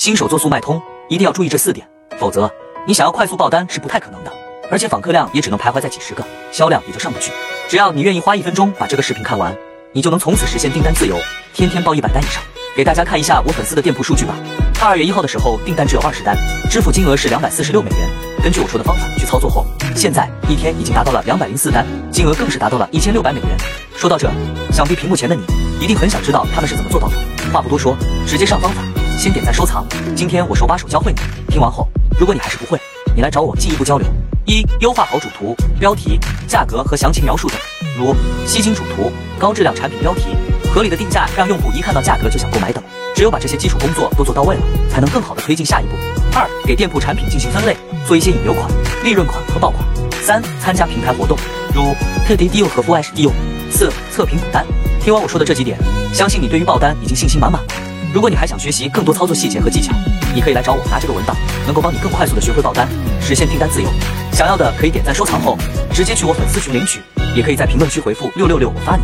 新手做速卖通一定要注意这四点，否则你想要快速爆单是不太可能的，而且访客量也只能徘徊在几十个，销量也就上不去。只要你愿意花一分钟把这个视频看完，你就能从此实现订单自由，天天爆一百单以上。给大家看一下我粉丝的店铺数据吧。他二月一号的时候订单只有二十单，支付金额是两百四十六美元。根据我说的方法去操作后，现在一天已经达到了两百零四单，金额更是达到了一千六百美元。说到这，想必屏幕前的你一定很想知道他们是怎么做到的。话不多说，直接上方法，先点赞收藏。今天我手把手教会你。听完后，如果你还是不会，你来找我进一步交流。一、优化好主图、标题、价格和详情描述等，如吸睛主图、高质量产品标题、合理的定价，让用户一看到价格就想购买等。只有把这些基础工作都做到位了，才能更好的推进下一步。二、给店铺产品进行分类，做一些引流款、利润款和爆款。三、参加平台活动，如特迪 deal 和 flash deal。四、测评补单。听完我说的这几点，相信你对于爆单已经信心满满。如果你还想学习更多操作细节和技巧，你可以来找我拿这个文档，能够帮你更快速的学会爆单，实现订单自由。想要的可以点赞收藏后，直接去我粉丝群领取，也可以在评论区回复六六六，我发你。